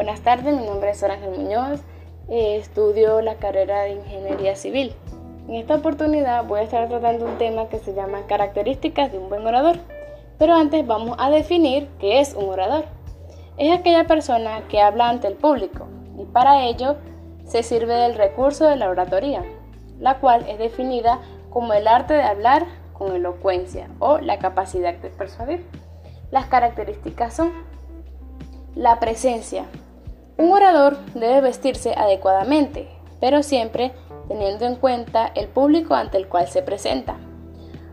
Buenas tardes, mi nombre es Ángel Muñoz, eh, estudio la carrera de Ingeniería Civil. En esta oportunidad voy a estar tratando un tema que se llama características de un buen orador. Pero antes vamos a definir qué es un orador. Es aquella persona que habla ante el público y para ello se sirve del recurso de la oratoria, la cual es definida como el arte de hablar con elocuencia o la capacidad de persuadir. Las características son la presencia. Un orador debe vestirse adecuadamente, pero siempre teniendo en cuenta el público ante el cual se presenta.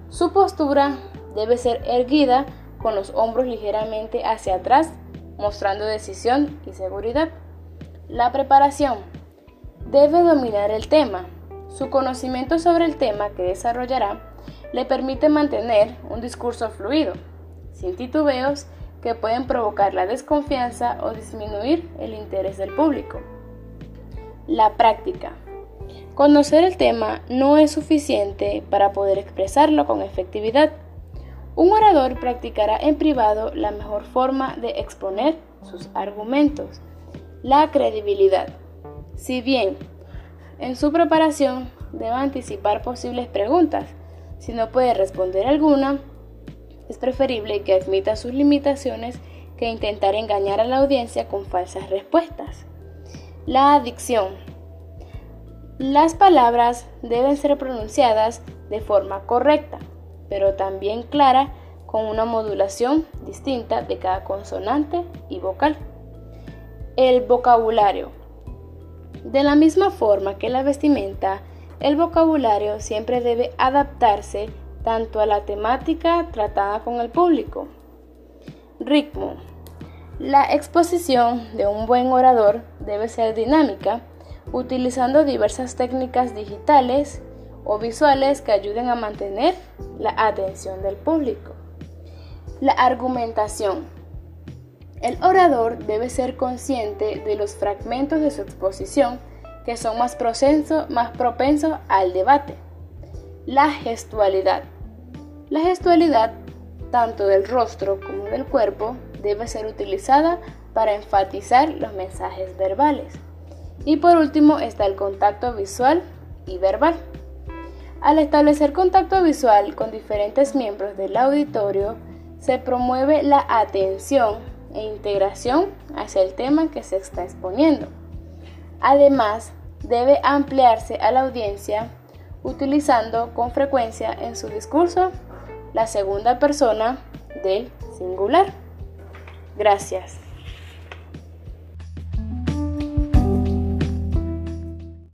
Su postura debe ser erguida con los hombros ligeramente hacia atrás, mostrando decisión y seguridad. La preparación. Debe dominar el tema. Su conocimiento sobre el tema que desarrollará le permite mantener un discurso fluido, sin titubeos que pueden provocar la desconfianza o disminuir el interés del público. La práctica. Conocer el tema no es suficiente para poder expresarlo con efectividad. Un orador practicará en privado la mejor forma de exponer sus argumentos. La credibilidad. Si bien en su preparación debe anticipar posibles preguntas, si no puede responder alguna, es preferible que admita sus limitaciones que intentar engañar a la audiencia con falsas respuestas. La adicción. Las palabras deben ser pronunciadas de forma correcta, pero también clara con una modulación distinta de cada consonante y vocal. El vocabulario. De la misma forma que la vestimenta, el vocabulario siempre debe adaptarse tanto a la temática tratada con el público. Ritmo. La exposición de un buen orador debe ser dinámica, utilizando diversas técnicas digitales o visuales que ayuden a mantener la atención del público. La argumentación. El orador debe ser consciente de los fragmentos de su exposición que son más, más propensos al debate. La gestualidad. La gestualidad, tanto del rostro como del cuerpo, debe ser utilizada para enfatizar los mensajes verbales. Y por último está el contacto visual y verbal. Al establecer contacto visual con diferentes miembros del auditorio, se promueve la atención e integración hacia el tema que se está exponiendo. Además, debe ampliarse a la audiencia utilizando con frecuencia en su discurso la segunda persona del singular. Gracias.